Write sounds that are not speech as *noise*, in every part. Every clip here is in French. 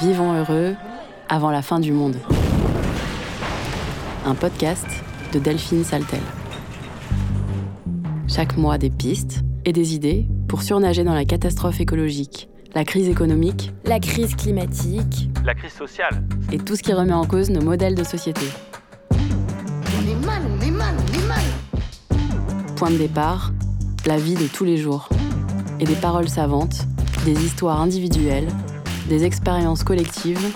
Vivons heureux avant la fin du monde. Un podcast de Delphine Saltel. Chaque mois, des pistes et des idées pour surnager dans la catastrophe écologique, la crise économique, la crise climatique, la crise sociale et tout ce qui remet en cause nos modèles de société. On est mal, on est mal, on est mal. Point de départ, la vie de tous les jours. Et des paroles savantes, des histoires individuelles, des expériences collectives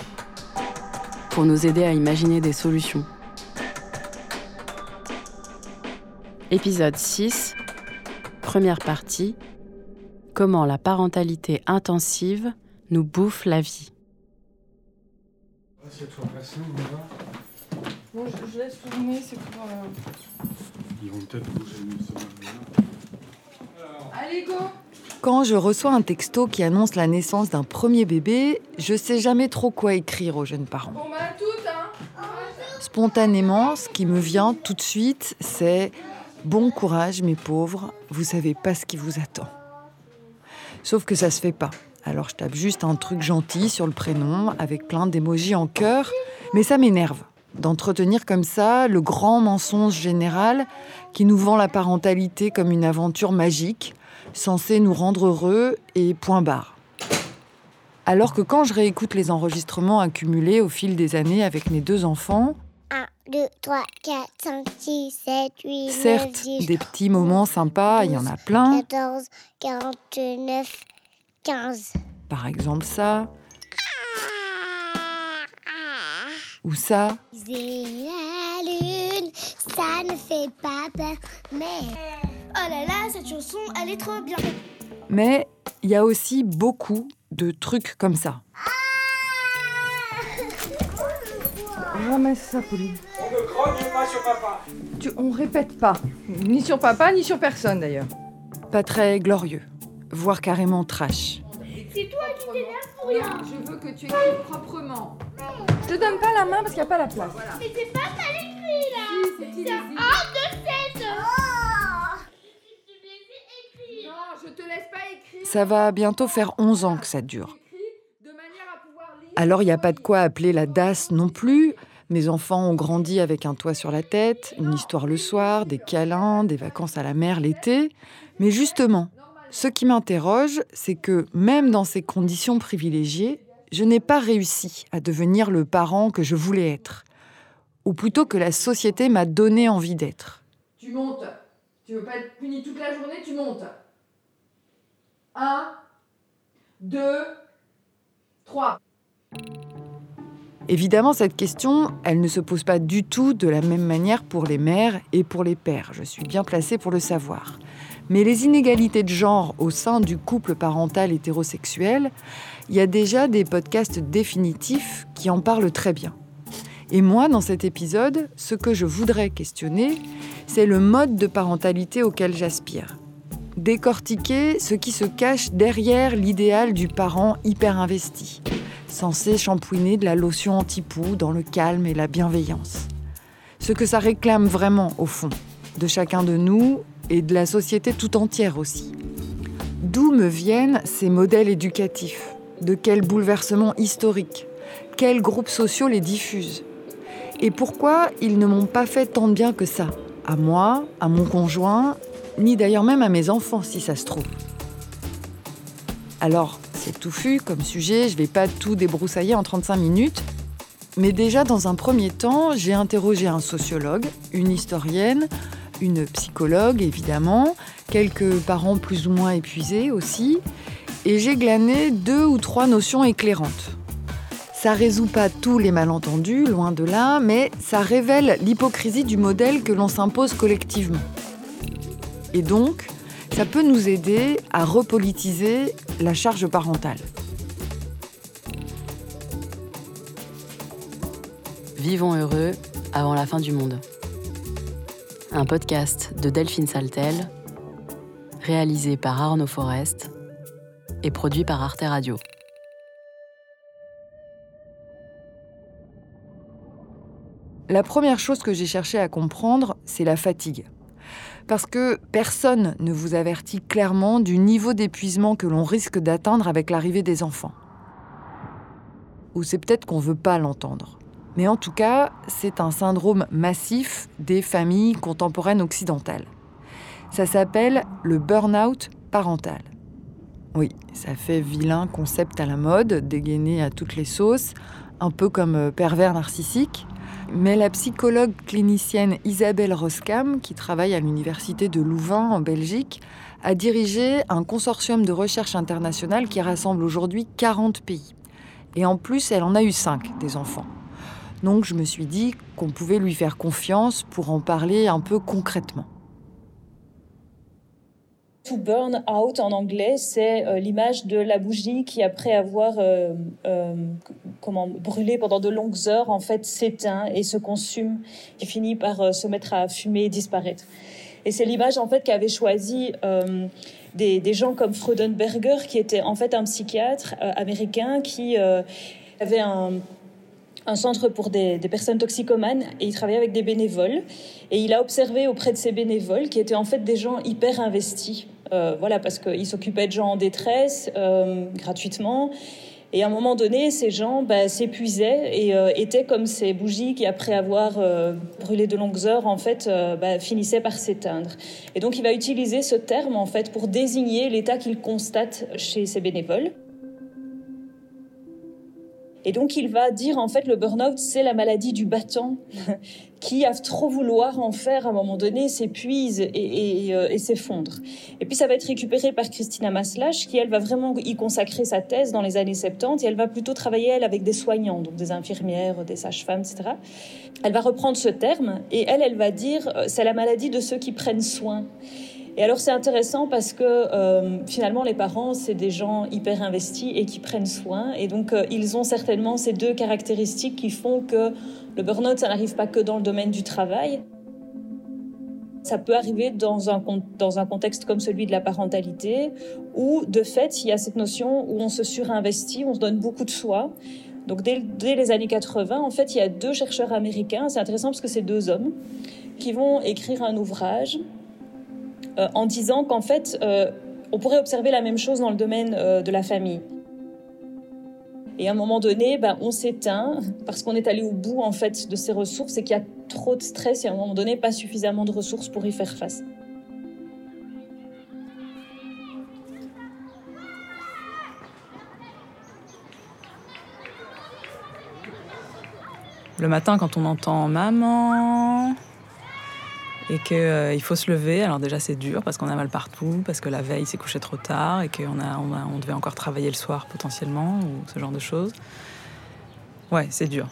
pour nous aider à imaginer des solutions. Épisode 6, première partie, Comment la parentalité intensive nous bouffe la vie. Bon, je, je laisse tourner, c'est pour. euh, Ils vont peut-être bouger une semaine. Allez, go Quand je reçois un texto qui annonce la naissance d'un premier bébé, je sais jamais trop quoi écrire aux jeunes parents. Toutes, hein Spontanément, ce qui me vient tout de suite, c'est Bon courage, mes pauvres, vous savez pas ce qui vous attend. Sauf que ça se fait pas. Alors je tape juste un truc gentil sur le prénom avec plein d'émojis en cœur, mais ça m'énerve d'entretenir comme ça le grand mensonge général qui nous vend la parentalité comme une aventure magique, censée nous rendre heureux et point barre. Alors que quand je réécoute les enregistrements accumulés au fil des années avec mes deux enfants, 1, 2, 3, 4, 5, 6, 7, 8, 9, certes, 10, des petits moments sympas, il y en a plein, 14, 49, 15. par exemple ça, ou ça, C'est la lune, ça ne fait pas peur, mais... Oh là là, cette chanson, elle est trop bien. mais il y a aussi beaucoup de trucs comme ça. Ramasse ça, Pauline. On ne grogne pas sur papa. Tu, on répète pas. Ni sur papa, ni sur personne, d'ailleurs. Pas très glorieux, voire carrément trash. C'est toi qui t'énerves pour rien. Je veux que tu écrives proprement. Je te donne pas la main parce qu'il n'y a pas la place. Mais c'est pas ça l'écrit là. C'est un de 16. Oh Je te les ai écrits. Non, je te laisse pas écrire. Ça va bientôt faire 11 ans que ça dure. Alors il n'y a pas de quoi appeler la DAS non plus. Mes enfants ont grandi avec un toit sur la tête, une histoire le soir, des câlins, des vacances à la mer l'été. Mais justement, ce qui m'interroge, c'est que même dans ces conditions privilégiées, je n'ai pas réussi à devenir le parent que je voulais être. Ou plutôt que la société m'a donné envie d'être. Tu montes. Tu veux pas être puni toute la journée, tu montes. Un, deux, trois. Évidemment, cette question, elle ne se pose pas du tout de la même manière pour les mères et pour les pères. Je suis bien placée pour le savoir. Mais les inégalités de genre au sein du couple parental hétérosexuel, il y a déjà des podcasts définitifs qui en parlent très bien. Et moi, dans cet épisode, ce que je voudrais questionner, c'est le mode de parentalité auquel j'aspire. Décortiquer ce qui se cache derrière l'idéal du parent hyper investi, censé shampouiner de la lotion anti-poux dans le calme et la bienveillance. Ce que ça réclame vraiment, au fond, de chacun de nous et de la société tout entière aussi. D'où me viennent ces modèles éducatifs? De quel bouleversement historique Quels groupes sociaux les diffusent? Et pourquoi ils ne m'ont pas fait tant de bien que ça? À moi, à mon conjoint, ni d'ailleurs même à mes enfants si ça se trouve. Alors, c'est touffu comme sujet, je vais pas tout débroussailler en 35 minutes. Mais déjà, dans un premier temps, j'ai interrogé un sociologue, une historienne, une psychologue évidemment, quelques parents plus ou moins épuisés aussi, et j'ai glané deux ou trois notions éclairantes. Ça résout pas tous les malentendus, loin de là, mais ça révèle l'hypocrisie du modèle que l'on s'impose collectivement. Et donc, ça peut nous aider à repolitiser la charge parentale. Vivons heureux avant la fin du monde. Un podcast de Delphine Saltel, réalisé par Arnaud Forest et produit par Arte Radio. La première chose que j'ai cherché à comprendre, c'est la fatigue. Parce que personne ne vous avertit clairement du niveau d'épuisement que l'on risque d'atteindre avec l'arrivée des enfants. Ou c'est peut-être qu'on ne veut pas l'entendre. Mais en tout cas, c'est un syndrome massif des familles contemporaines occidentales. Ça s'appelle le burn-out parental. Oui, ça fait vilain concept à la mode, dégainé à toutes les sauces, un peu comme euh, pervers narcissique. Mais la psychologue clinicienne Isabelle Roskam, qui travaille à l'université de Louvain en Belgique, a dirigé un consortium de recherche internationale qui rassemble aujourd'hui 40 pays. Et en plus, elle en a eu 5 des enfants. Donc je me suis dit qu'on pouvait lui faire confiance pour en parler un peu concrètement. To burn out en anglais, c'est euh, l'image de la bougie qui, après avoir euh, euh, comment, brûlé pendant de longues heures, en fait s'éteint et se consume, qui finit par se mettre à fumer et disparaître. Et c'est l'image en fait qu'avait choisi des, gens comme Freudenberger, qui était en fait un psychiatre américain qui avait un un centre pour des, personnes toxicomanes et il travaillait avec des bénévoles. Et il a observé auprès de ces bénévoles qui étaient en fait des gens hyper investis. Euh, voilà, parce qu'ils s'occupaient de gens en détresse euh, gratuitement. Et à un moment donné, ces gens bah, s'épuisaient et euh, étaient comme ces bougies qui, après avoir brûlé de longues heures, en fait, bah, finissaient par s'éteindre. Et donc, il va utiliser ce terme en fait pour désigner l'état qu'il constate chez ces bénévoles. Et donc il va dire en fait le burn-out c'est la maladie du battant *laughs* qui à trop vouloir en faire à un moment donné s'épuise et, et, euh, s'effondre. Et puis ça va être récupéré par Christina Maslach qui elle va vraiment y consacrer sa thèse dans les années 70 et elle va plutôt travailler elle avec des soignants donc des infirmières, des sages-femmes, etc. Elle va reprendre ce terme et elle elle va dire euh, c'est la maladie de ceux qui prennent soin. Et alors c'est intéressant parce que euh, finalement les parents c'est des gens hyper investis et qui prennent soin et donc euh, ils ont certainement ces deux caractéristiques qui font que le burn-out ça n'arrive pas que dans le domaine du travail. Ça peut arriver dans un, dans un contexte comme celui de la parentalité où de fait il y a cette notion où on se surinvestit, on se donne beaucoup de soi. Donc dès, dès les années 80 en fait il y a deux chercheurs américains, c'est intéressant parce que c'est deux hommes qui vont écrire un ouvrage euh, en disant qu'en fait, euh, on pourrait observer la même chose dans le domaine euh, de la famille. Et à un moment donné, ben, on s'éteint parce qu'on est allé au bout en fait de ses ressources et qu'il y a trop de stress et à un moment donné, pas suffisamment de ressources pour y faire face. Le matin, quand on entend maman, et qu'il euh, faut se lever. Alors déjà c'est dur parce qu'on a mal partout, parce que la veille s'est couché trop tard et qu'on a, on, devait encore travailler le soir potentiellement ou ce genre de choses. Ouais, c'est dur.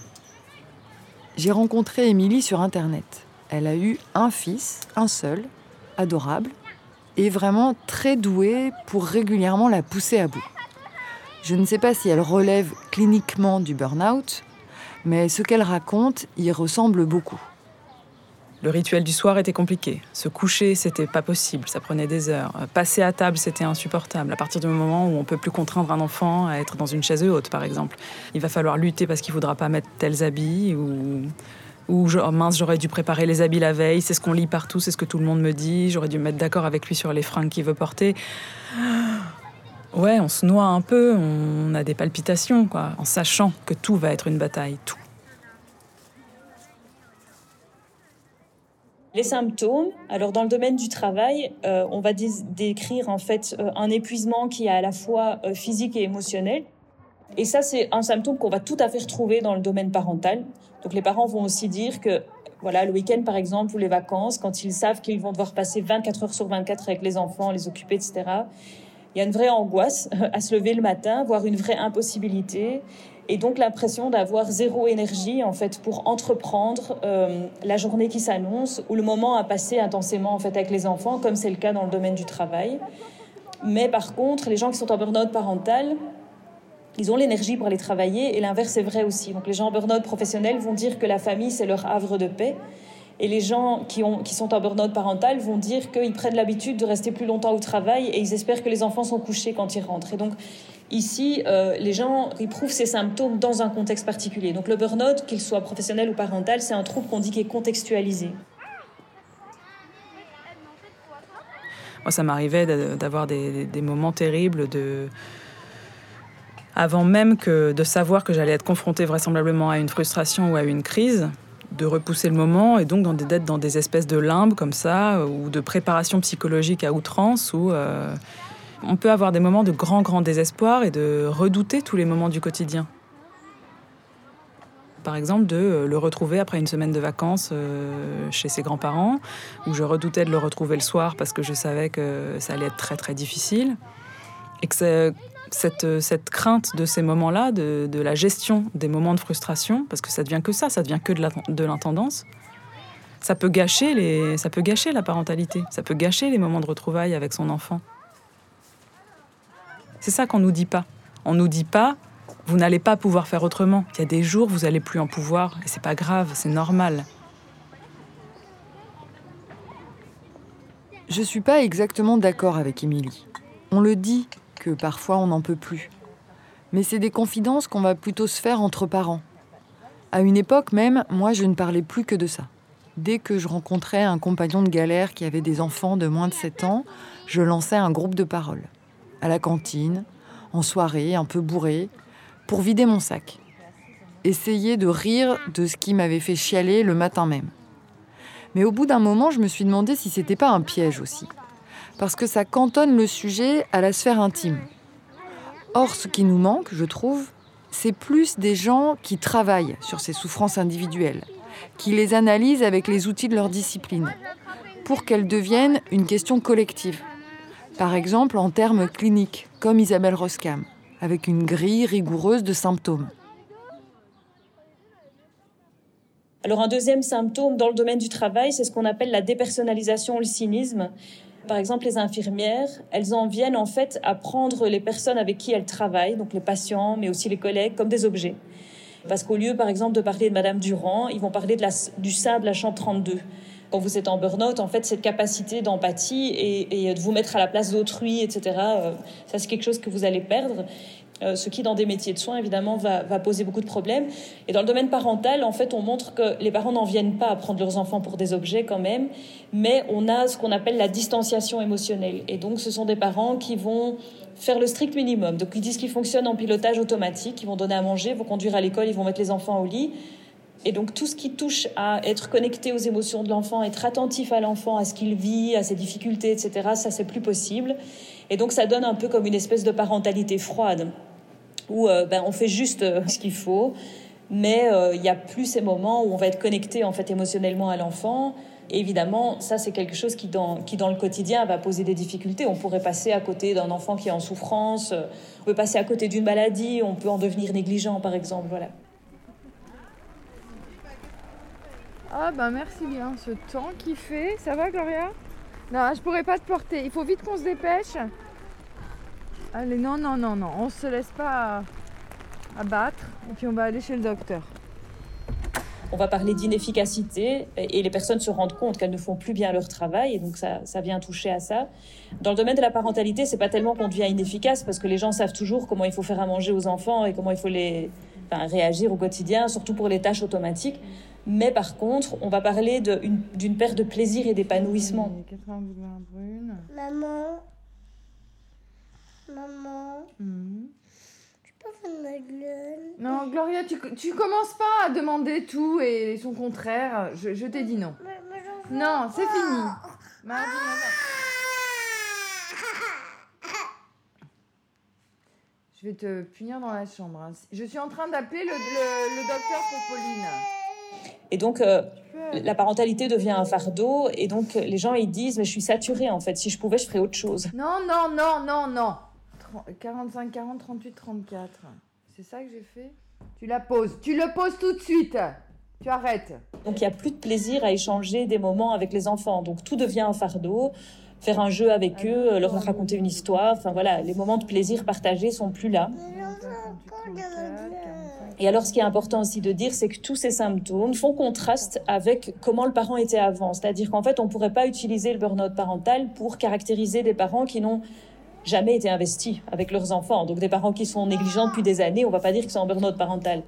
J'ai rencontré Émilie sur Internet. Elle a eu un fils, un seul, adorable, et vraiment très doué pour régulièrement la pousser à bout. Je ne sais pas si elle relève cliniquement du burn-out, mais ce qu'elle raconte y ressemble beaucoup. Le rituel du soir était compliqué. Se coucher, c'était pas possible, ça prenait des heures. Euh, passer à table, c'était insupportable. À partir du moment où on peut plus contraindre un enfant à être dans une chaise haute, par exemple, il va falloir lutter parce qu'il voudra pas mettre tels habits ou oh mince, j'aurais dû préparer les habits la veille, c'est ce qu'on lit partout, c'est ce que tout le monde me dit, j'aurais dû me mettre d'accord avec lui sur les fringues qu'il veut porter. Ouais, on se noie un peu, on a des palpitations, quoi, en sachant que tout va être une bataille, tout. Les symptômes, alors dans le domaine du travail, euh, on va décrire en fait euh, un épuisement qui est à la fois euh, physique et émotionnel. Et ça, c'est un symptôme qu'on va tout à fait retrouver dans le domaine parental. Donc les parents vont aussi dire que voilà, le week-end par exemple ou les vacances, quand ils savent qu'ils vont devoir passer 24 heures sur 24 avec les enfants, les occuper, etc. Il y a une vraie angoisse à se lever le matin, voire une vraie impossibilité et donc l'impression d'avoir zéro énergie en fait pour entreprendre euh, la journée qui s'annonce ou le moment à passer intensément en fait avec les enfants comme c'est le cas dans le domaine du travail. Mais par contre, les gens qui sont en burn-out parental, ils ont l'énergie pour aller travailler et l'inverse est vrai aussi. Donc les gens en burn-out professionnel vont dire que la famille c'est leur havre de paix et les gens qui, qui sont en burn-out parental vont dire qu'ils prennent l'habitude de rester plus longtemps au travail et ils espèrent que les enfants sont couchés quand ils rentrent. Et donc Ici, euh, les gens éprouvent ces symptômes dans un contexte particulier. Donc le burn-out, qu'il soit professionnel ou parental, c'est un trouble qu'on dit qui est contextualisé. Moi, ça m'arrivait d'avoir des, moments terribles de avant même que de savoir que j'allais être confrontée vraisemblablement à une frustration ou à une crise, de repousser le moment et donc d'être dans des espèces de limbes comme ça ou de préparation psychologique à outrance où euh, on peut avoir des moments de grand grand désespoir et de redouter tous les moments du quotidien. Par exemple, de euh, le retrouver après une semaine de vacances euh, chez ses grands-parents, où je redoutais de le retrouver le soir parce que je savais que ça allait être très très difficile. Et que cette, cette crainte de ces moments-là, de, de, la gestion des moments de frustration, parce que ça devient que ça, ça devient que de l'intendance, ça peut gâcher les, ça peut gâcher la parentalité, ça peut gâcher les moments de retrouvailles avec son enfant. C'est ça qu'on nous dit pas. On nous dit pas, vous n'allez pas pouvoir faire autrement. Il y a des jours, vous allez plus en pouvoir, et c'est pas grave, c'est normal. Je suis pas exactement d'accord avec Émilie. On le dit que parfois on n'en peut plus. Mais c'est des confidences qu'on va plutôt se faire entre parents. À une époque même, moi je ne parlais plus que de ça. Dès que je rencontrais un compagnon de galère qui avait des enfants de moins de 7 ans, je lançais un groupe de paroles. À la cantine, en soirée, un peu bourré, pour vider mon sac. Essayer de rire de ce qui m'avait fait chialer le matin même. Mais au bout d'un moment, je me suis demandé si c'était pas un piège aussi. Parce que ça cantonne le sujet à la sphère intime. Or, ce qui nous manque, je trouve, c'est plus des gens qui travaillent sur ces souffrances individuelles, qui les analysent avec les outils de leur discipline, pour qu'elles deviennent une question collective. Par exemple, en termes cliniques, comme Isabelle Roskam avec une grille rigoureuse de symptômes. Alors un deuxième symptôme dans le domaine du travail, c'est ce qu'on appelle la dépersonnalisation ou le cynisme. Par exemple, les infirmières, elles en viennent en fait à prendre les personnes avec qui elles travaillent, donc les patients, mais aussi les collègues, comme des objets. Parce qu'au lieu, par exemple, de parler de Madame Durand, ils vont parler de la, du sein de la chambre 32 quand vous êtes en burn-out, en fait, cette capacité d'empathie et, de vous mettre à la place d'autrui, etc., euh, ça, c'est quelque chose que vous allez perdre. Euh, ce qui, dans des métiers de soins, évidemment, va, poser beaucoup de problèmes. Et dans le domaine parental, en fait, on montre que les parents n'en viennent pas à prendre leurs enfants pour des objets quand même, mais on a ce qu'on appelle la distanciation émotionnelle. Et donc, ce sont des parents qui vont faire le strict minimum. Donc, ils disent qu'ils fonctionnent en pilotage automatique, ils vont donner à manger, vont conduire à l'école, ils vont mettre les enfants au lit. Et donc tout ce qui touche à être connecté aux émotions de l'enfant, être attentif à l'enfant, à ce qu'il vit, à ses difficultés, etc., ça c'est plus possible. Et donc ça donne un peu comme une espèce de parentalité froide, où euh, ben, on fait juste euh, ce qu'il faut, mais euh, il n'y a plus ces moments où on va être connecté en fait émotionnellement à l'enfant. évidemment, ça c'est quelque chose qui dans, qui dans le quotidien va poser des difficultés. On pourrait passer à côté d'un enfant qui est en souffrance, on peut passer à côté d'une maladie, on peut en devenir négligent par exemple. Voilà. Ah bah merci bien, ce temps qu'il fait, ça va Gloria? Non, je pourrais pas te porter, il faut vite qu'on se dépêche. Allez, non, non, non, non, on se laisse pas abattre et puis on va aller chez le docteur. On va parler d'inefficacité et les personnes se rendent compte qu'elles ne font plus bien leur travail et donc ça, ça vient toucher à ça. Dans le domaine de la parentalité, c'est pas tellement qu'on devient inefficace parce que les gens savent toujours comment il faut faire à manger aux enfants et comment il faut les enfin, réagir au quotidien, surtout pour les tâches automatiques. Mais par contre, on va parler d'une perte de plaisir et d'épanouissement. Maman. Maman. Hmm. Tu peux faire ma gueule? Non, Gloria, tu, tu commences pas à demander tout et son contraire. Je, je t'ai dit non. non, c'est fini. Je vais te punir dans la chambre. Hein. Je suis en train d'appeler le, le, le docteur pour Pauline. Et donc, euh, la parentalité devient un fardeau. Et donc, les gens, ils disent, mais je suis saturée, en fait. Si je pouvais, je ferais autre chose. Non, non, non, non, non. 45, 40, 38, 34. C'est ça que j'ai fait Tu la poses. Tu le poses tout de suite. Tu arrêtes. Donc, il n'y a plus de plaisir à échanger des moments avec les enfants. Donc, tout devient un fardeau. Faire un jeu avec eux, leur raconter une histoire. Enfin, voilà, les moments de plaisir partagés sont plus là. Et alors, ce qui est important aussi de dire, c'est que tous ces symptômes font contraste avec comment le parent était avant. C'est-à-dire qu'en fait, on ne pourrait pas utiliser le burn-out parental pour caractériser des parents qui n'ont jamais été investis avec leurs enfants. Donc, des parents qui sont négligents depuis des années, on ne va pas dire qu'ils sont en burn-out parental.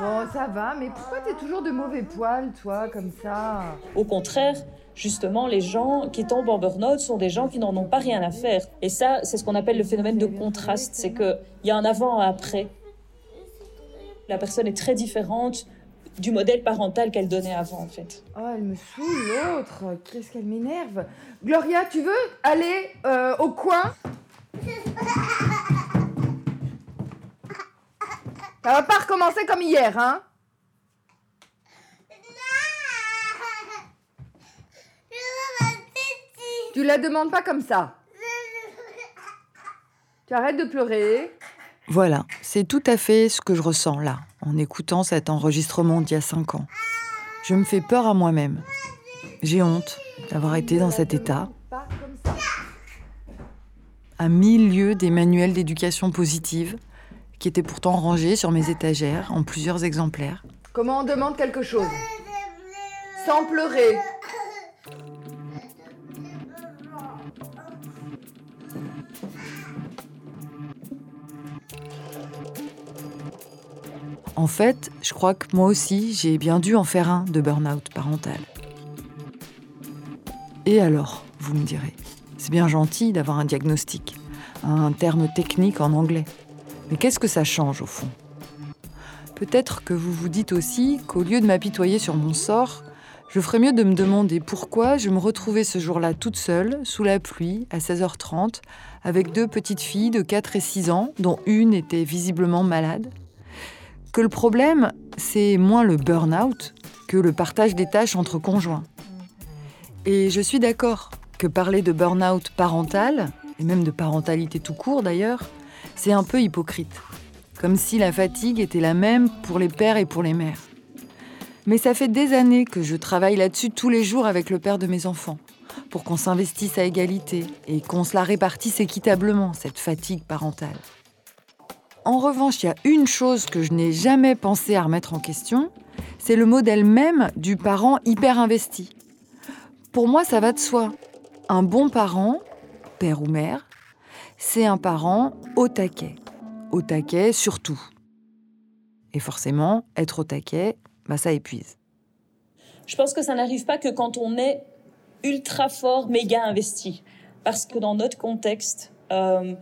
Bon, ça va, mais pourquoi tu es toujours de mauvais poils, toi, comme ça? Au contraire, justement, les gens qui tombent en burn-out sont des gens qui n'en ont pas rien à faire. Et ça, c'est ce qu'on appelle le phénomène de contraste. C'est qu'il y a un avant et un après. La personne est très différente du modèle parental qu'elle donnait avant, en fait. Oh, elle me saoule, l'autre. Qu'est-ce qu'elle m'énerve. Gloria, tu veux aller euh, au coin? Ça va pas recommencer comme hier, hein? Tu la demandes pas comme ça. Tu arrêtes de pleurer. Voilà, c'est tout à fait ce que je ressens là, en écoutant cet enregistrement d'il y a cinq ans. Je me fais peur à moi-même. J'ai honte d'avoir été dans cet état. À mille lieues des manuels d'éducation positive, qui étaient pourtant rangés sur mes étagères en plusieurs exemplaires. Comment on demande quelque chose? Sans pleurer. En fait, je crois que moi aussi, j'ai bien dû en faire un de burn-out parental. Et alors, vous me direz, c'est bien gentil d'avoir un diagnostic, un terme technique en anglais. Mais qu'est-ce que ça change au fond? Peut-être que vous vous dites aussi qu'au lieu de m'apitoyer sur mon sort, je ferais mieux de me demander pourquoi je me retrouvais ce jour-là toute seule, sous la pluie, à 16h30, avec deux petites filles de 4 et 6 ans, dont une était visiblement malade. Que le problème, c'est moins le burn-out que le partage des tâches entre conjoints. Et je suis d'accord que parler de burn-out parental, et même de parentalité tout court d'ailleurs, c'est un peu hypocrite. Comme si la fatigue était la même pour les pères et pour les mères. Mais ça fait des années que je travaille là-dessus tous les jours avec le père de mes enfants, pour qu'on s'investisse à égalité et qu'on se la répartisse équitablement, cette fatigue parentale. En revanche, il y a une chose que je n'ai jamais pensé à remettre en question, c'est le modèle même du parent hyper investi. Pour moi, ça va de soi. Un bon parent, père ou mère, c'est un parent au taquet. Au taquet surtout. Et forcément, être au taquet, bah, ça épuise. Je pense que ça n'arrive pas que quand on est ultra fort, méga investi. Parce que dans notre contexte, euh,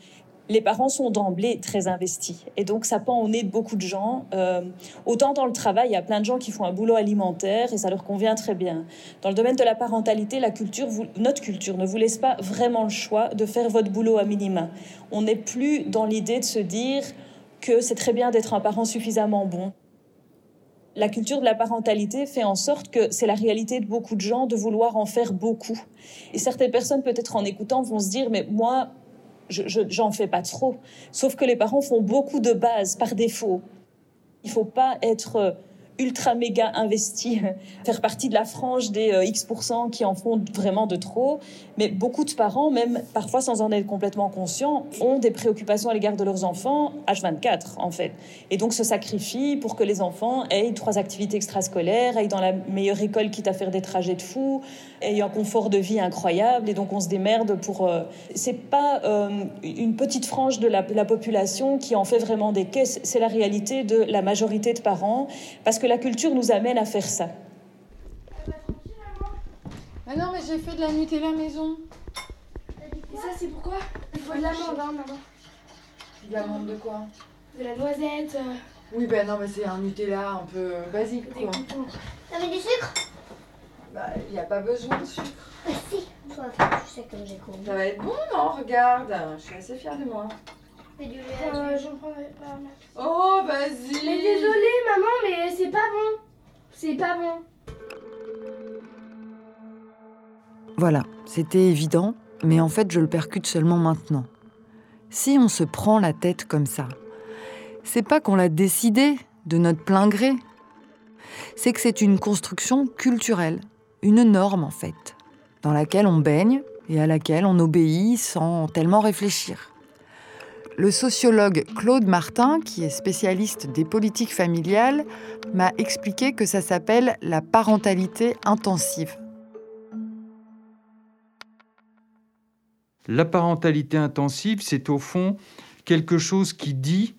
les parents sont d'emblée très investis. Et donc, ça pend au nez de beaucoup de gens. Euh, autant dans le travail, il y a plein de gens qui font un boulot alimentaire et ça leur convient très bien. Dans le domaine de la parentalité, la culture, notre culture ne vous laisse pas vraiment le choix de faire votre boulot à minima. On n'est plus dans l'idée de se dire que c'est très bien d'être un parent suffisamment bon. La culture de la parentalité fait en sorte que c'est la réalité de beaucoup de gens de vouloir en faire beaucoup. Et certaines personnes, peut-être en écoutant, vont se dire, mais moi, j'en fais pas trop. Sauf que les parents font beaucoup de bases par défaut. Il faut pas être ultra méga investi, *laughs* faire partie de la frange des euh, X% qui en font vraiment de trop. Mais beaucoup de parents, même parfois sans en être complètement conscients, ont des préoccupations à l'égard de leurs enfants H24 en fait. Et donc se sacrifient pour que les enfants aient trois activités extrascolaires, aillent dans la meilleure école quitte à faire des trajets de fou, aient un confort de vie incroyable. Et donc on se démerde pour... Euh, c'est pas euh, une petite frange de la, la population qui en fait vraiment des caisses, c'est la réalité de la majorité de parents. Parce que la culture nous amène à faire ça. Ah non, mais j'ai fait de la Nutella maison. Et ça, c'est pourquoi? Il faut de l'amande, hein, maman. De l'amande de quoi? De la noisette. euh. Oui, ben non, mais c'est un Nutella un peu basique, quoi. T'avais du sucre? Bah, il n'y a pas besoin de sucre. Ah si, toi, tu sais comme j'ai couru. Ça va être bon, non Regarde, je suis assez fière de moi. Du lait euh, J'en prendrai pas. Oh, vas-y Mais désolée, maman, mais c'est pas bon. C'est pas bon. Voilà, c'était évident, mais en fait je le percute seulement maintenant. Si on se prend la tête comme ça, c'est pas qu'on l'a décidé de notre plein gré. C'est que c'est une construction culturelle, une norme en fait, dans laquelle on baigne et à laquelle on obéit sans tellement réfléchir. Le sociologue Claude Martin, qui est spécialiste des politiques familiales, m'a expliqué que ça s'appelle la parentalité intensive. La parentalité intensive, c'est au fond quelque chose qui dit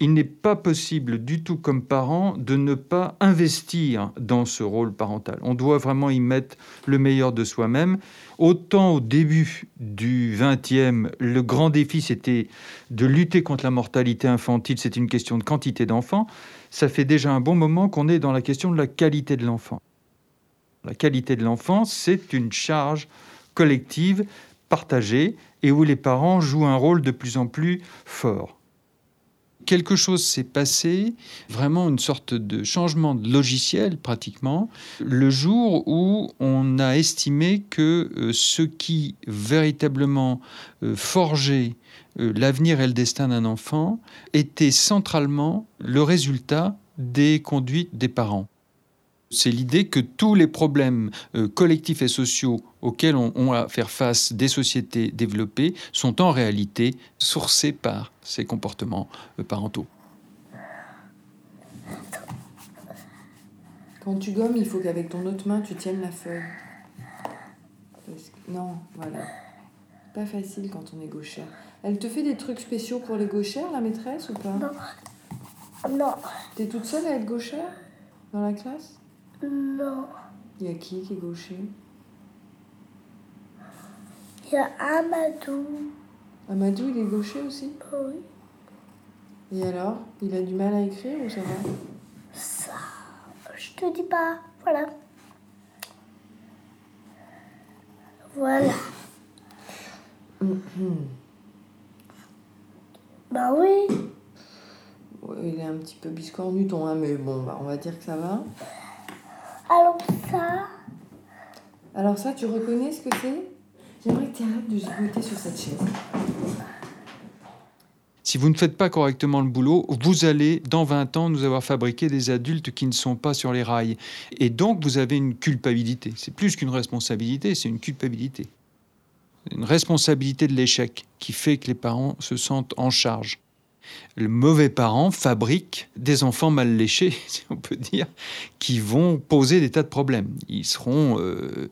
il n'est pas possible du tout comme parent de ne pas investir dans ce rôle parental. On doit vraiment y mettre le meilleur de soi-même. Autant au début du 20e, le grand défi, c'était de lutter contre la mortalité infantile, c'est une question de quantité d'enfants. Ça fait déjà un bon moment qu'on est dans la question de la qualité de l'enfant. La qualité de l'enfant, c'est une charge collective, partagée, et où les parents jouent un rôle de plus en plus fort quelque chose s'est passé, vraiment une sorte de changement de logiciel pratiquement, le jour où on a estimé que euh, ce qui véritablement euh, forgeait euh, l'avenir et le destin d'un enfant était centralement le résultat des conduites des parents. C'est l'idée que tous les problèmes euh, collectifs et sociaux auxquels on, on, a à faire face des sociétés développées sont en réalité sourcés par ces comportements euh, parentaux. Quand tu gommes, il faut qu'avec ton autre main, tu tiennes la feuille. Non, voilà. Pas facile quand on est gauchère. Elle te fait des trucs spéciaux pour les gauchères, la maîtresse, ou pas? Non. Non. T'es toute seule à être gauchère? Dans la classe? Non. Il y a qui qui est gaucher? Il y a Amadou. Amadou, il est gaucher aussi? Oui. Et alors? Il a du mal à écrire ou ça va? Ça, je te dis pas. Voilà. Voilà. *coughs* Bah oui. Ouais, il est un petit peu biscornu ton, hein, mais bon, bah, on va dire que ça va. Alors ça, Alors ça, tu reconnais ce que c'est? J'aimerais que tu arrêtes de gigoter sur cette chaise. Si vous ne faites pas correctement le boulot, vous allez, dans 20 ans, nous avoir fabriqué des adultes qui ne sont pas sur les rails. Et donc, vous avez une culpabilité. C'est plus qu'une responsabilité, c'est une culpabilité. Une responsabilité de l'échec qui fait que les parents se sentent en charge. Le mauvais parent fabrique des enfants mal léchés, *laughs* si on peut dire, qui vont poser des tas de problèmes. Ils seront euh,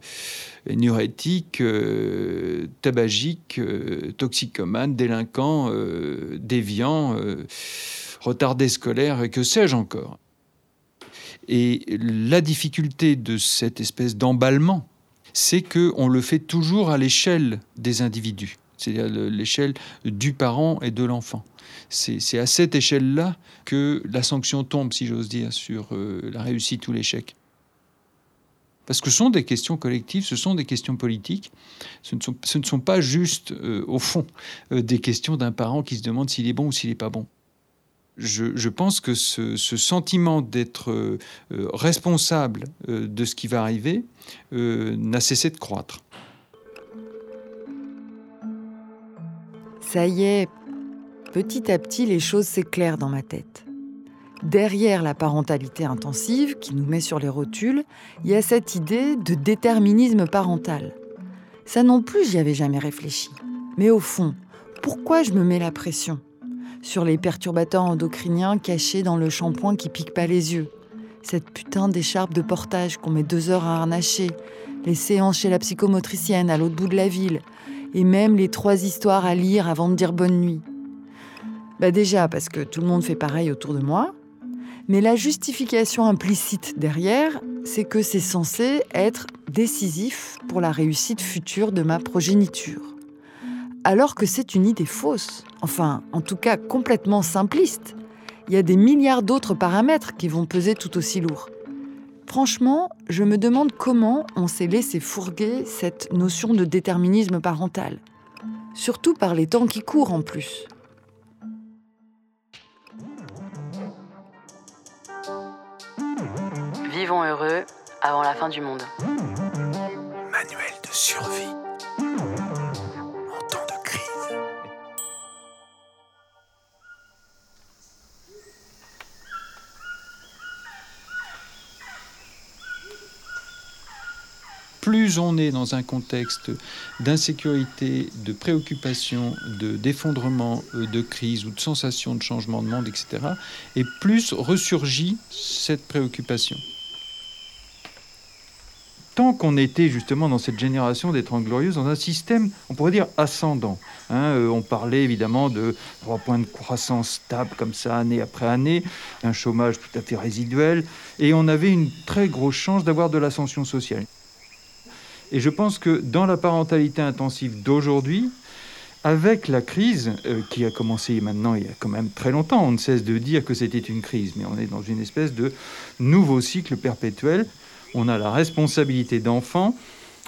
neurétiques, euh, tabagiques, euh, toxicomanes, délinquants, euh, déviants, retardés scolaires et que sais-je encore. Et la difficulté de cette espèce d'emballement, c'est qu'on le fait toujours à l'échelle des individus, c'est-à-dire le- l'échelle du parent et de l'enfant. C'est à cette échelle-là que la sanction tombe, si j'ose dire, sur euh, la réussite ou l'échec. Parce que ce sont des questions collectives, ce sont des questions politiques, ce ne sont, pas juste, euh, au fond, euh, des questions d'un parent qui se demande s'il est bon ou s'il n'est pas bon. Je, pense que ce, sentiment d'être responsable de ce qui va arriver n'a cessé de croître. Ça y est, petit à petit, les choses s'éclairent dans ma tête. Derrière la parentalité intensive qui nous met sur les rotules, il y a cette idée de déterminisme parental. Ça non plus, j'y avais jamais réfléchi. Mais au fond, pourquoi je me mets la pression Sur les perturbateurs endocriniens cachés dans le shampoing qui pique pas les yeux, cette putain d'écharpe de portage qu'on met deux heures à harnacher, les séances chez la psychomotricienne à l'autre bout de la ville, et même les trois histoires à lire avant de dire bonne nuit. Bah déjà parce que tout le monde fait pareil autour de moi, mais la justification implicite derrière, c'est que c'est censé être décisif pour la réussite future de ma progéniture. Alors que c'est une idée fausse, enfin en tout cas complètement simpliste. Il y a des milliards d'autres paramètres qui vont peser tout aussi lourd. Franchement, je me demande comment on s'est laissé fourguer cette notion de déterminisme parental. Surtout par les temps qui courent en plus. Vivons heureux avant la fin du monde. Manuel de survie plus on est dans un contexte d'insécurité, de préoccupation, de d'effondrement, euh, de crise ou de sensation de changement de monde, etc., et plus ressurgit cette préoccupation. Tant qu'on était justement dans cette génération des Trente Glorieuses, dans un système, on pourrait dire, ascendant, Hein, euh, on parlait évidemment de trois points de croissance stables comme ça année après année, un chômage tout à fait résiduel, et on avait une très grosse chance d'avoir de l'ascension sociale. Et je pense que dans la parentalité intensive d'aujourd'hui, avec la crise euh, qui a commencé maintenant il y a quand même très longtemps, on ne cesse de dire que c'était une crise, mais on est dans une espèce de nouveau cycle perpétuel. On a la responsabilité d'enfants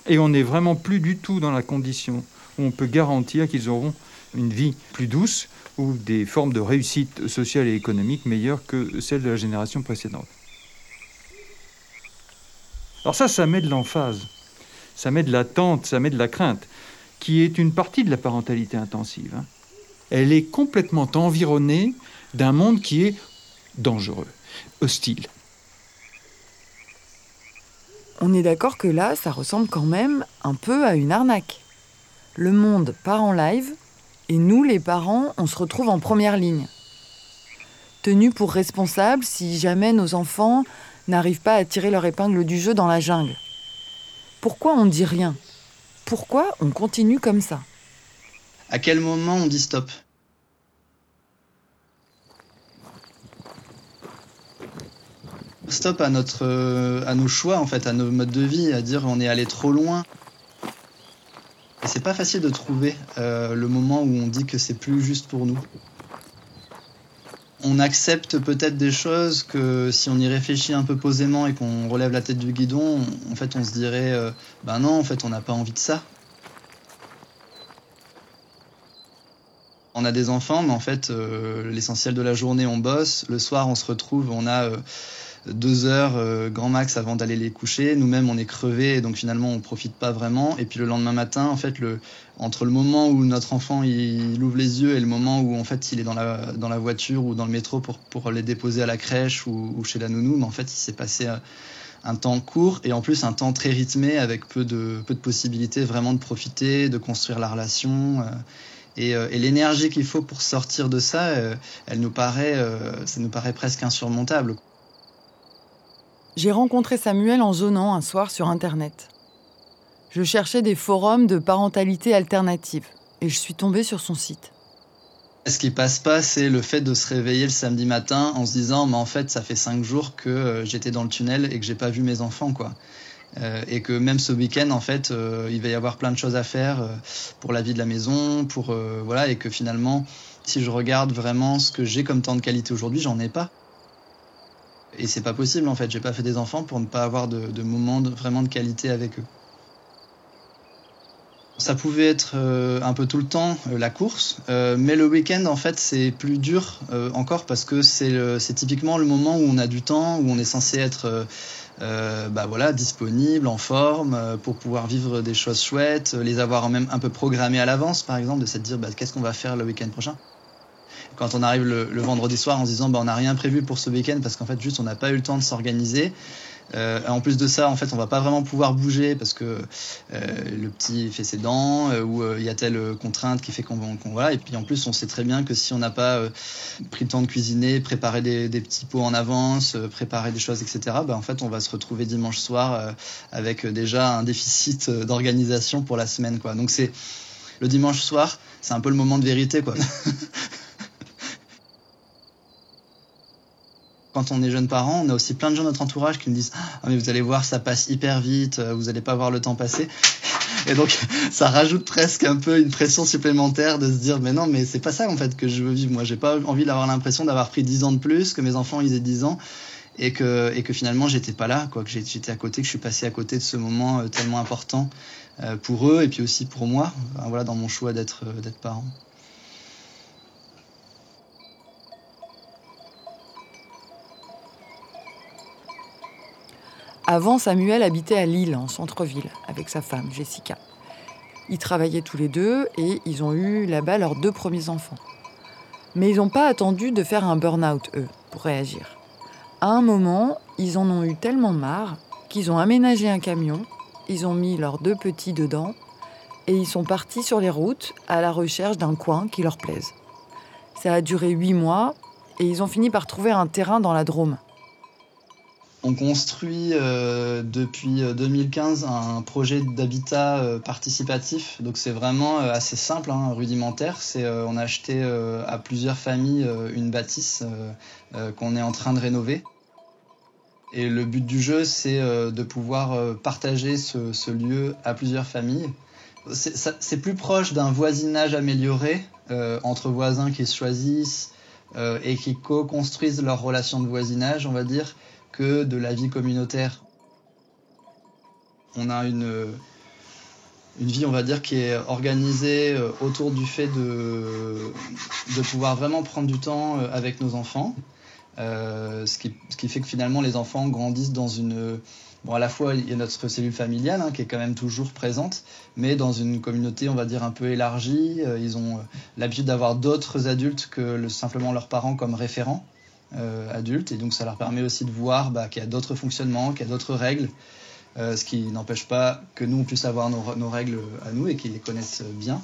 et on n'est vraiment plus du tout dans la condition où on peut garantir qu'ils auront une vie plus douce ou des formes de réussite sociale et économique meilleures que celles de la génération précédente. Alors ça, ça met de l'emphase, ça met de l'attente, ça met de la crainte, qui est une partie de la parentalité intensive. hein. Elle est complètement environnée d'un monde qui est dangereux, hostile. On est d'accord que là, ça ressemble quand même un peu à une arnaque. Le monde part en live et nous, les parents, on se retrouve en première ligne. Tenus pour responsables si jamais nos enfants n'arrivent pas à tirer leur épingle du jeu dans la jungle. Pourquoi on dit rien? Pourquoi on continue comme ça? À quel moment on dit stop? Stop euh, à nos choix en fait, à nos modes de vie, à dire on est allé trop loin. Et c'est pas facile de trouver euh, le moment où on dit que c'est plus juste pour nous. On accepte peut-être des choses que si on y réfléchit un peu posément et qu'on relève la tête du guidon, en fait on se dirait euh, ben non, en fait on n'a pas envie de ça. On a des enfants, mais en fait, euh, l'essentiel de la journée, on bosse. Le soir, on se retrouve, on a euh, deux heures euh, grand max avant d'aller les coucher. Nous-mêmes, on est crevés, donc finalement, on profite pas vraiment. Et puis le lendemain matin, en fait, le, entre le moment où notre enfant il, ouvre les yeux et le moment où en fait il est dans la, dans la voiture ou dans le métro pour, pour les déposer à la crèche ou, ou chez la nounou, mais en fait, il s'est passé euh, un temps court et en plus un temps très rythmé avec peu de, peu de possibilités vraiment de profiter, de construire la relation. euh, et, et l'énergie qu'il faut pour sortir de ça, elle nous paraît, ça nous paraît presque insurmontable. J'ai rencontré Samuel en zonant un soir sur Internet. Je cherchais des forums de parentalité alternative et je suis tombée sur son site. Ce qui passe pas, c'est le fait de se réveiller le samedi matin en se disant, mais en fait, ça fait cinq jours que euh, j'étais dans le tunnel et que j'ai pas vu mes enfants, quoi. Euh, et que même ce week-end, en fait, euh, il va y avoir plein de choses à faire pour la vie de la maison, pour voilà, et que finalement, si je regarde vraiment ce que j'ai comme temps de qualité aujourd'hui, j'en ai pas. Et c'est pas possible, en fait. J'ai pas fait des enfants pour ne pas avoir de, de moments vraiment de qualité avec eux. Ça pouvait être euh, un peu tout le temps euh, la course, euh, mais le week-end en fait c'est plus dur encore parce que c'est typiquement le moment où on a du temps, où on est censé être bah voilà disponible, en forme pour pouvoir vivre des choses chouettes, les avoir même un peu programmées à l'avance par exemple, de se dire bah, qu'est-ce qu'on va faire le week-end prochain? Quand on arrive le, vendredi soir en se disant bah, on n'a rien prévu pour ce week-end parce qu'en fait juste on n'a pas eu le temps de s'organiser. Euh, en plus de ça, en fait, on va pas vraiment pouvoir bouger parce que euh, le petit fait ses dents euh, ou euh, il y a telle euh, contrainte qui fait qu'on qu'on- voilà. Et puis en plus, on sait très bien que si on n'a pas pris le temps de cuisiner, préparer des, des petits pots en avance, préparer des choses, etc. Bah, en fait, on va se retrouver dimanche soir avec déjà un déficit d'organisation pour la semaine, quoi. Donc c'est le dimanche soir, c'est un peu le moment de vérité, quoi. *laughs* quand on est jeune parent, on a aussi plein de gens de notre entourage qui nous disent Ah, mais vous allez voir, ça passe hyper vite, euh, vous n'allez pas voir le temps passer. *laughs* Et donc, *laughs* ça rajoute presque un peu une pression supplémentaire de se dire Mais non, mais c'est pas ça en fait que je veux vivre. Moi, j'ai pas envie d'avoir l'impression d'avoir pris 10 ans de plus, que mes enfants ils aient 10 ans. Et que, et que finalement j'étais pas là, quoi, que j'étais à côté, que je suis passé à côté de ce moment euh, tellement important euh, pour eux et puis aussi pour moi, voilà, dans mon choix d'être d'être parent. Avant, Samuel habitait à Lille, en centre-ville, avec sa femme, Jessica. Ils travaillaient tous les deux et ils ont eu là-bas leurs deux premiers enfants. Mais ils n'ont pas attendu de faire un burn-out, eux, pour réagir. À un moment, ils en ont eu tellement marre qu'ils ont aménagé un camion, ils ont mis leurs deux petits dedans et ils sont partis sur les routes à la recherche d'un coin qui leur plaise. Ça a duré huit mois et ils ont fini par trouver un terrain dans la Drôme. On construit euh, depuis 2015 un projet d'habitat euh, participatif. Donc c'est vraiment euh, assez simple, hein, rudimentaire. C'est on a acheté à plusieurs familles une bâtisse qu'on est en train de rénover. Et le but du jeu, c'est de pouvoir partager ce, ce, lieu à plusieurs familles. C'est plus proche d'un voisinage amélioré entre voisins qui se choisissent et qui co-construisent leur relation de voisinage, on va dire, que de la vie communautaire. On a une, une vie, on va dire, qui est organisée euh, autour du fait de, de pouvoir vraiment prendre du temps euh, avec nos enfants. Euh, ce, qui, ce, qui, fait que finalement les enfants grandissent dans une... Bon, à la fois, il y a notre cellule familiale hein, qui est quand même toujours présente, mais dans une communauté, on va dire, un peu élargie. ils ont l'habitude d'avoir d'autres adultes que simplement leurs parents comme référents. Euh, adultes. Et donc ça leur permet aussi de voir bah, qu'il y a d'autres fonctionnements, qu'il y a d'autres règles. Euh, ce qui n'empêche pas que nous on puisse avoir nos, règles à nous et qu'ils les connaissent bien.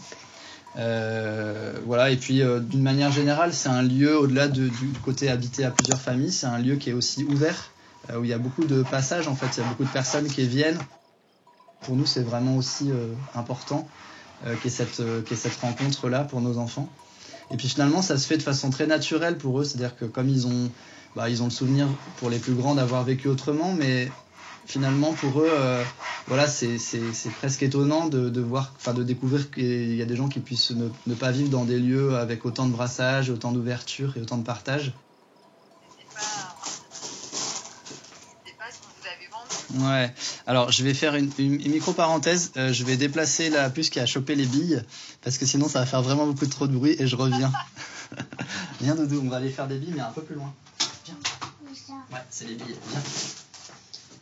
Euh, voilà, et puis d'une manière générale, c'est un lieu au-delà du côté habité à plusieurs familles, c'est un lieu qui est aussi ouvert, où il y a beaucoup de passages en fait, il y a beaucoup de personnes qui viennent. Pour nous, c'est vraiment aussi important ait cette rencontre-là pour nos enfants. Et puis finalement, ça se fait de façon très naturelle pour eux, c'est-à-dire que comme ils ont, bah, ils ont le souvenir pour les plus grands d'avoir vécu autrement, mais finalement pour eux, euh, voilà, c'est presque étonnant de, voir, enfin de découvrir qu'il y a des gens qui puissent ne, ne, pas vivre dans des lieux avec autant de brassage, autant d'ouverture et autant de partage. Ouais. Alors, je vais faire une, micro-parenthèse. Euh, je vais déplacer la puce qui a chopé les billes, parce que sinon, ça va faire vraiment beaucoup trop de bruit et je reviens. *laughs* Viens, Doudou, on va aller faire des billes, mais un peu plus loin. Viens. Ouais, c'est les billes. Viens.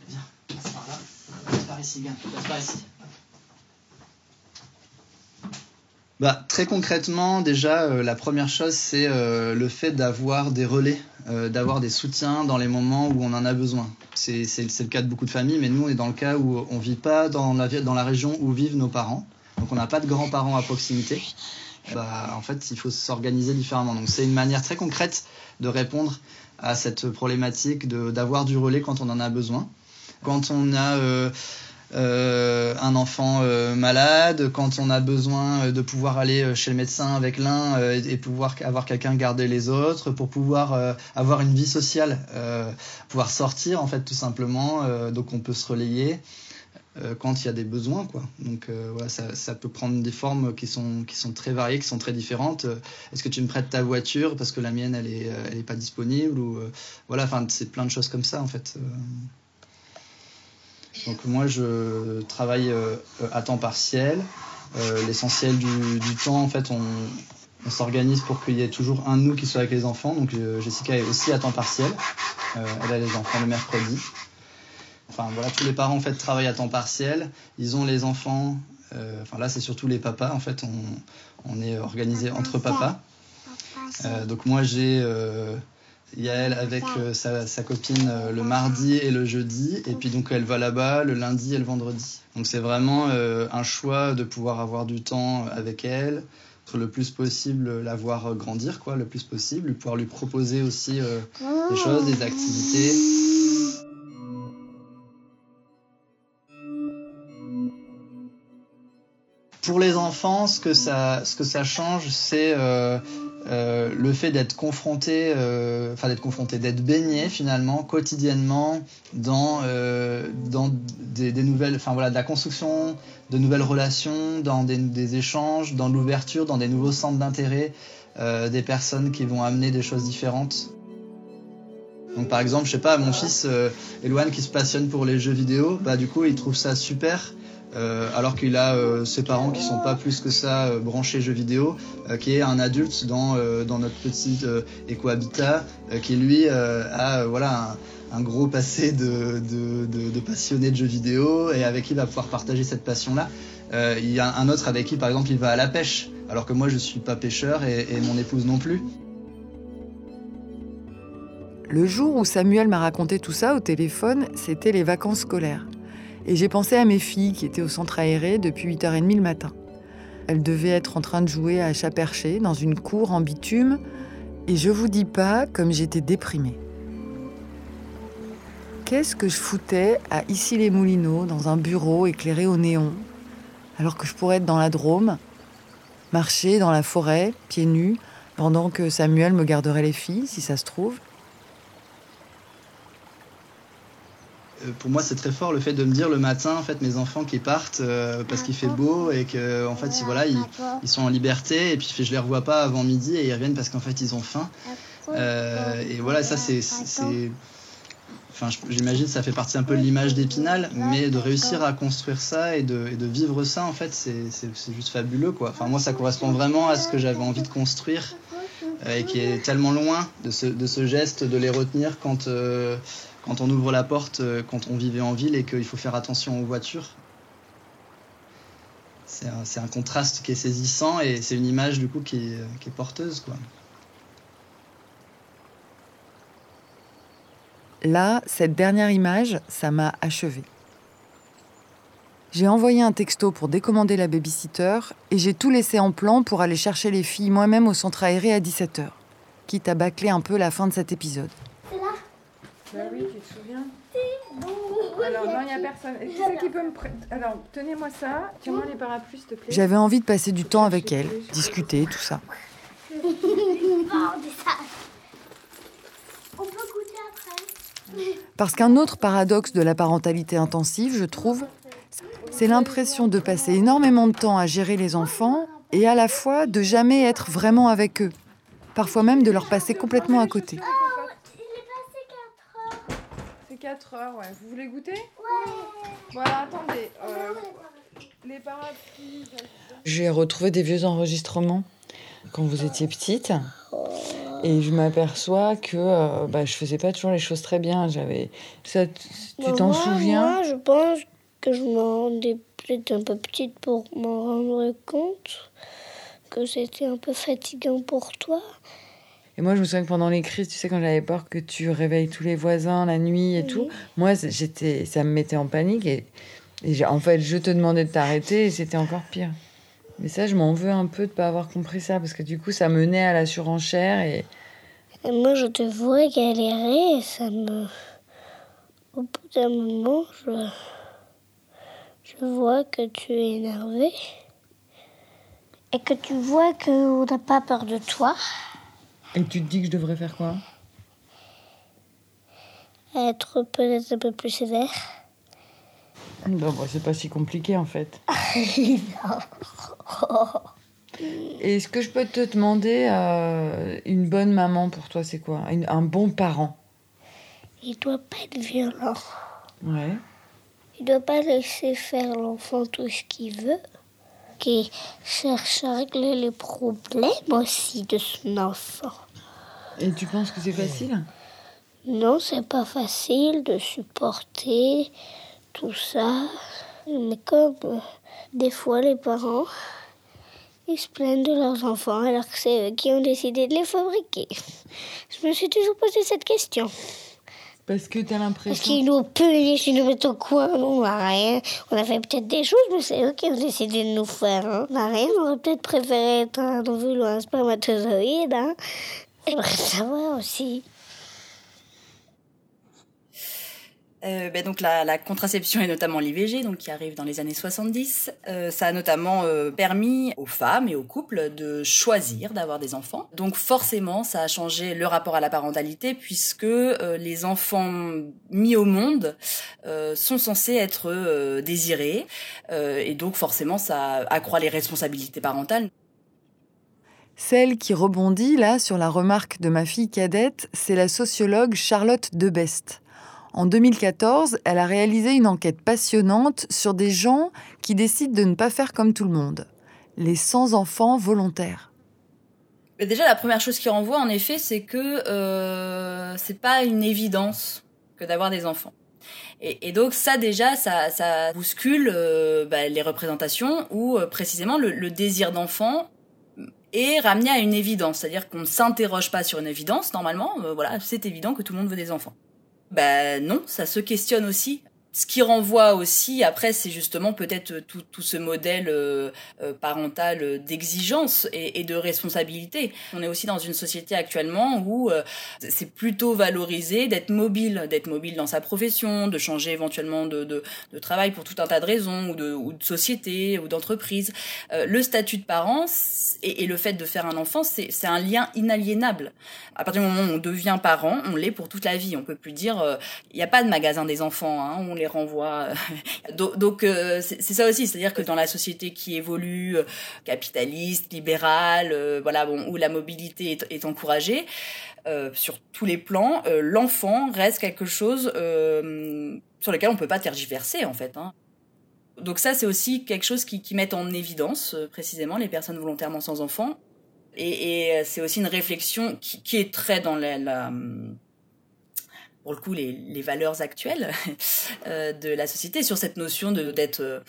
Viens, passe par là. Passe par ici, viens. Passe par ici. Bah, très concrètement, déjà, euh, la première chose, c'est euh, le fait d'avoir des relais, euh, d'avoir des soutiens dans les moments où on en a besoin. C'est le cas de beaucoup de familles, mais nous, on est dans le cas où on ne vit pas dans la, dans la région où vivent nos parents. Donc, on n'a pas de grands-parents à proximité. Bah, en fait, il faut s'organiser différemment. Donc, c'est une manière très concrète de répondre à cette problématique d'avoir du relais quand on en a besoin. Quand on a euh, un enfant euh, malade, quand on a besoin euh, de pouvoir aller chez le médecin avec l'un et, pouvoir avoir quelqu'un garder les autres, pour pouvoir avoir une vie sociale, pouvoir sortir en fait tout simplement, donc on peut se relayer quand il y a des besoins quoi. Donc voilà, ça, peut prendre des formes qui sont qui sont très variées, qui sont très différentes. Est-ce que tu me prêtes ta voiture parce que la mienne elle est elle est pas disponible ou voilà, c'est plein de choses comme ça en fait. Donc moi, je travaille euh, à temps partiel. Euh, l'essentiel du, temps, en fait, on, s'organise pour qu'il y ait toujours un nous qui soit avec les enfants. Donc euh, Jessica est aussi à temps partiel. elle a les enfants le mercredi. Enfin voilà, tous les parents en fait travaillent à temps partiel. Ils ont les enfants. enfin là, c'est surtout les papas. En fait, on, on est organisé entre papas. donc moi, j'ai il y a elle avec euh, sa, copine euh, le mardi et le jeudi, et puis donc elle va là-bas le lundi et le vendredi. Donc c'est vraiment euh, un choix de pouvoir avoir du temps avec elle, le plus possible la voir grandir, quoi, le plus possible, pouvoir lui proposer aussi des choses, des activités. Pour les enfants, ce que ça, change, c'est euh, le fait d'être confronté, euh, enfin d'être confronté, d'être baigné finalement quotidiennement dans, euh, des, nouvelles, enfin voilà, de la construction de nouvelles relations, dans des, échanges, dans l'ouverture, dans des nouveaux centres d'intérêt, des personnes qui vont amener des choses différentes. Donc par exemple, je sais pas, mon fils Eloane qui se passionne pour les jeux vidéo, bah du coup il trouve ça super euh, alors qu'il a euh, ses parents qui sont pas plus que ça euh, branchés jeux vidéo, qui est un adulte dans, dans notre petit éco-habitat, qui lui a voilà un, gros passé de, de, de, passionné de jeux vidéo et avec qui il va pouvoir partager cette passion-là. il y a un autre avec qui par exemple il va à la pêche, alors que moi je suis pas pêcheur et, et mon épouse non plus. Le jour où Samuel m'a raconté tout ça au téléphone, c'était les vacances scolaires. Et j'ai pensé à mes filles qui étaient au centre aéré depuis 8h30 le matin. Elles devaient être en train de jouer à chat perché dans une cour en bitume. Et je vous dis pas comme j'étais déprimée. Qu'est-ce que je foutais à Issy-les-Moulineaux, dans un bureau éclairé au néon, alors que je pourrais être dans la Drôme, marcher dans la forêt, pieds nus, pendant que Samuel me garderait les filles, si ça se trouve pour moi, c'est très fort le fait de me dire le matin, en fait, mes enfants qui partent euh, parce qu'il fait beau et que, en fait, ils, voilà, ils, sont en liberté et puis je les revois pas avant midi et ils reviennent parce qu'en fait, ils ont faim. Euh, et voilà, ça, c'est. Enfin, j'imagine ça fait partie un peu de l'image d'Épinal, mais de réussir à construire ça et de, vivre ça, en fait, c'est juste fabuleux, quoi. Enfin, moi, ça correspond vraiment à ce que j'avais envie de construire et qui est tellement loin de ce geste de les retenir quand quand on ouvre la porte, euh, quand on vivait en ville et qu'il faut faire attention aux voitures. C'est un, un, contraste qui est saisissant et c'est une image du coup qui est, qui est porteuse. Quoi. Là, cette dernière image, ça m'a achevé. J'ai envoyé un texto pour décommander la babysitter et j'ai tout laissé en plan pour aller chercher les filles moi-même au centre aéré à 17h, quitte à bâcler un peu la fin de cet épisode. Bah oui, tu te souviens Alors, non, il n'y a personne. Qui c'est qui peut me prêter Alors, tenez-moi ça. Tiens-moi les parapluies, s'il te plaît. J'avais envie de passer du temps avec elle, discuter, tout ça. On peut goûter après. Parce qu'un autre paradoxe de la parentalité intensive, je trouve, c'est l'impression de passer énormément de temps à gérer les enfants et à la fois de jamais être vraiment avec eux. Parfois même de leur passer complètement à côté. 4 heures, ouais. Vous voulez goûter? Ouais. Voilà, attendez. Euh, les parapluies. J'ai retrouvé des vieux enregistrements quand vous étiez petite. Et je m'aperçois que euh, bah, je faisais pas toujours les choses très bien. J'avais. Ça, tu t'en souviens? Moi, je pense que je me rendais peut-être un peu petite pour m'en rendre compte que c'était un peu fatigant pour toi. Et moi, je me souviens que pendant les crises, tu sais, quand j'avais peur que tu réveilles tous les voisins la nuit et tout, moi, j'étais, ça me mettait en panique. Et, en fait, je te demandais de t'arrêter et c'était encore pire. Mais ça, je m'en veux un peu de ne pas avoir compris ça, parce que du coup, ça menait à la surenchère. Et, et moi, je te vois galérer et ça me. Au bout d'un moment, je. Je vois que tu es énervé. Et que tu vois qu'on n'a pas peur de toi. Et tu te dis que je devrais faire quoi Être peut-être un peu plus sévère. Non, bah, c'est pas si compliqué en fait. *laughs* Est-ce que je peux te demander euh, une bonne maman pour toi, c'est quoi? Un bon parent? Il doit pas être violent. Ouais. Il doit pas laisser faire l'enfant tout ce qu'il veut. Qui cherche à régler les problèmes aussi de son enfant. Et tu penses que c'est facile? Non, c'est pas facile de supporter tout ça. Mais comme euh, des fois les parents, ils se plaignent de leurs enfants alors que c'est eux qui ont décidé de les fabriquer. Je me suis toujours posé cette question. Parce que tu as l'impression. Parce qu'ils nous punissent, ils nous mettent au coin, on n'a rien. On a fait peut-être des choses, mais c'est eux qui ont décidé de nous faire. Hein. On n'a rien, on aurait peut-être préféré être un ovule ou un spermatozoïde. Hein. J'aimerais savoir aussi. Euh, ben donc la, la, contraception et notamment l'IVG, donc qui arrive dans les années 70, euh, ça a notamment euh, permis aux femmes et aux couples de choisir d'avoir des enfants. Donc forcément, ça a changé le rapport à la parentalité puisque euh, les enfants mis au monde euh, sont censés être désirés et donc forcément ça accroît les responsabilités parentales. Celle qui rebondit là sur la remarque de ma fille cadette, c'est la sociologue Charlotte Debest. En 2014, elle a réalisé une enquête passionnante sur des gens qui décident de ne pas faire comme tout le monde. Les sans enfants volontaires. Déjà, la première chose qui renvoie, en effet, c'est que euh, c'est pas une évidence que d'avoir des enfants. Et, donc ça déjà, ça, bouscule euh, bah, les représentations où euh, précisément le, le désir d'enfant est ramené à une évidence, c'est-à-dire qu'on ne s'interroge pas sur une évidence normalement. Euh, voilà, c'est évident que tout le monde veut des enfants. Ben non, ça se questionne aussi. Ce qui renvoie aussi, après, c'est justement peut-être tout, tout, ce modèle euh, euh, parental d'exigence et, de responsabilité. On est aussi dans une société actuellement où euh, c'est plutôt valorisé d'être mobile, d'être mobile dans sa profession, de changer éventuellement de, de, de, travail pour tout un tas de raisons, ou de, ou de société, ou d'entreprise. le statut de parent et, et, le fait de faire un enfant, c'est un lien inaliénable. À partir du moment où on devient parent, on l'est pour toute la vie. On peut plus dire, il n'y a pas de magasin des enfants, hein, on renvoie. *laughs* donc euh, c'est ça aussi, c'est-à-dire que dans la société qui évolue, euh, capitaliste, libérale, euh, voilà, bon, où la mobilité est, encouragée sur tous les plans, l'enfant reste quelque chose sur lequel on peut pas tergiverser en fait. Hein. Donc ça, c'est aussi quelque chose qui, met en évidence précisément les personnes volontairement sans enfants. Et, c'est aussi une réflexion qui, est très dans la, la pour le coup les, les valeurs actuelles *laughs* euh, de la société sur cette notion d'être euh,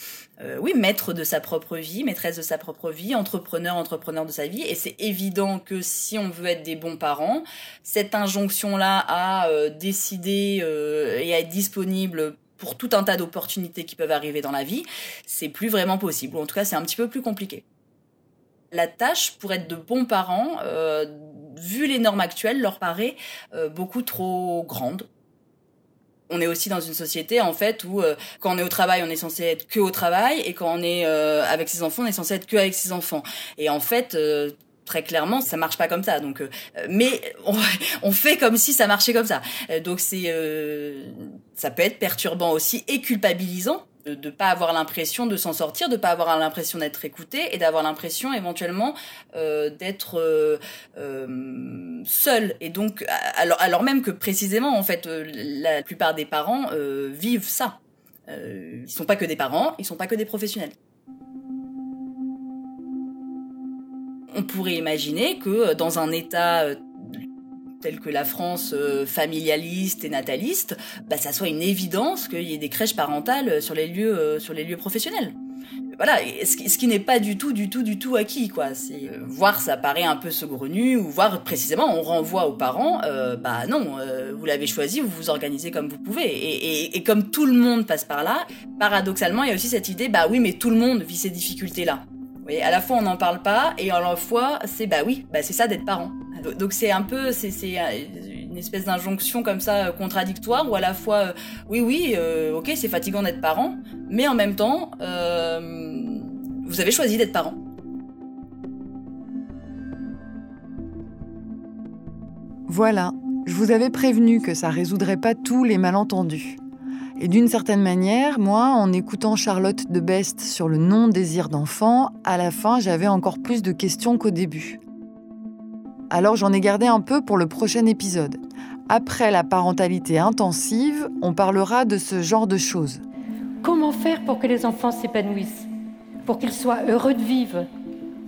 euh, oui maître de sa propre vie maîtresse de sa propre vie entrepreneur entrepreneur de sa vie. Et c'est évident que si on veut être des bons parents cette injonction là à euh, décider euh, et à être disponible pour tout un tas d'opportunités qui peuvent arriver dans la vie c'est plus vraiment possible. Ou en tout cas c'est un petit peu plus compliqué la tâche pour être de bons parents euh, vu les normes actuelles, leur paraît euh, beaucoup trop grande. On est aussi dans une société en fait où euh, quand on est au travail, on est censé être que au travail et quand on est avec ses enfants, on est censé être que avec ses enfants. Et en fait, très clairement, ça marche pas comme ça. Donc, mais on, *laughs* on, fait comme si ça marchait comme ça. donc c'est, ça peut être perturbant aussi et culpabilisant de ne pas avoir l'impression de s'en sortir, de pas avoir l'impression d'être écouté et d'avoir l'impression éventuellement euh, d'être euh, euh, seul. Et donc, alors, alors même que précisément, en fait, la plupart des parents vivent ça. Ils sont pas que des parents, ils sont pas que des professionnels. On pourrait imaginer que dans un état telle que la France euh, familialiste et nataliste, bah, ça soit une évidence qu'il y ait des crèches parentales sur les lieux, euh, sur les lieux professionnels. Voilà, ce qui, n'est pas du tout, du tout, du tout acquis, quoi. Euh, voir ça paraît un peu saugrenu, ou voir précisément, on renvoie aux parents, bah non, vous l'avez choisi, vous vous organisez comme vous pouvez, et comme tout le monde passe par là, paradoxalement, il y a aussi cette idée, bah oui, mais tout le monde vit ces difficultés-là. Vous voyez, à la fois on n'en parle pas, et à la fois c'est bah oui, bah c'est ça d'être parent. Donc c'est un peu, c'est une espèce d'injonction comme ça contradictoire où à la fois, euh, oui oui, euh, ok c'est fatigant d'être parent, mais en même temps, euh, vous avez choisi d'être parent. Voilà, je vous avais prévenu que ça résoudrait pas tous les malentendus. Et d'une certaine manière, moi, en écoutant Charlotte de Best sur le non-désir d'enfant, à la fin, j'avais encore plus de questions qu'au début alors j'en ai gardé un peu pour le prochain épisode. Après la parentalité intensive, on parlera de ce genre de choses. Comment faire pour que les enfants s'épanouissent Pour qu'ils soient heureux de vivre,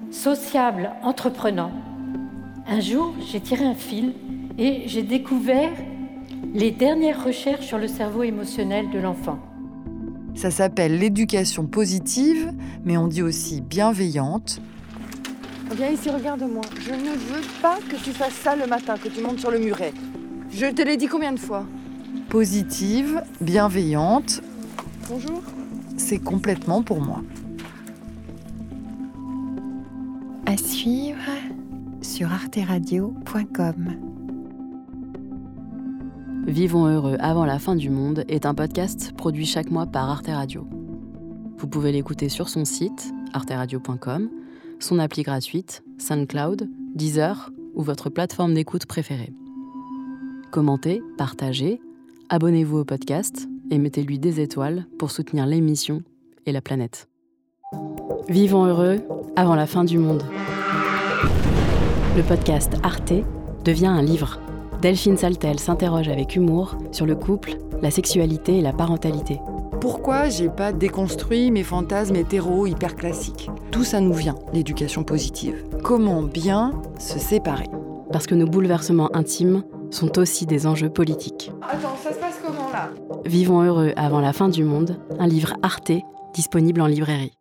sociables, entreprenants? Un jour, j'ai tiré un fil et j'ai découvert les dernières recherches sur le cerveau émotionnel de l'enfant. Ça s'appelle l'éducation positive, mais on dit aussi bienveillante, Viens ici, regarde-moi. Je ne veux pas que tu fasses ça le matin, que tu montes sur le muret. Je te l'ai dit combien de fois Positive, bienveillante. Bonjour. C'est complètement pour moi. À suivre sur arteradio.com. Vivons heureux avant la fin du monde est un podcast produit chaque mois par Arte Radio. Vous pouvez l'écouter sur son site arteradio.com son appli gratuite, SoundCloud, Deezer ou votre plateforme d'écoute préférée. Commentez, partagez, abonnez-vous au podcast et mettez-lui des étoiles pour soutenir l'émission et la planète. Vivons heureux avant la fin du monde. Le podcast Arte devient un livre. Delphine Saltel s'interroge avec humour sur le couple, la sexualité et la parentalité. Pourquoi j'ai pas déconstruit mes fantasmes hétéro hyper classiques Tout ça nous vient, l'éducation positive? Comment bien se séparer? Parce que nos bouleversements intimes sont aussi des enjeux politiques. Attends, ça se passe comment là? Vivons heureux avant la fin du monde, un livre Arte disponible en librairie.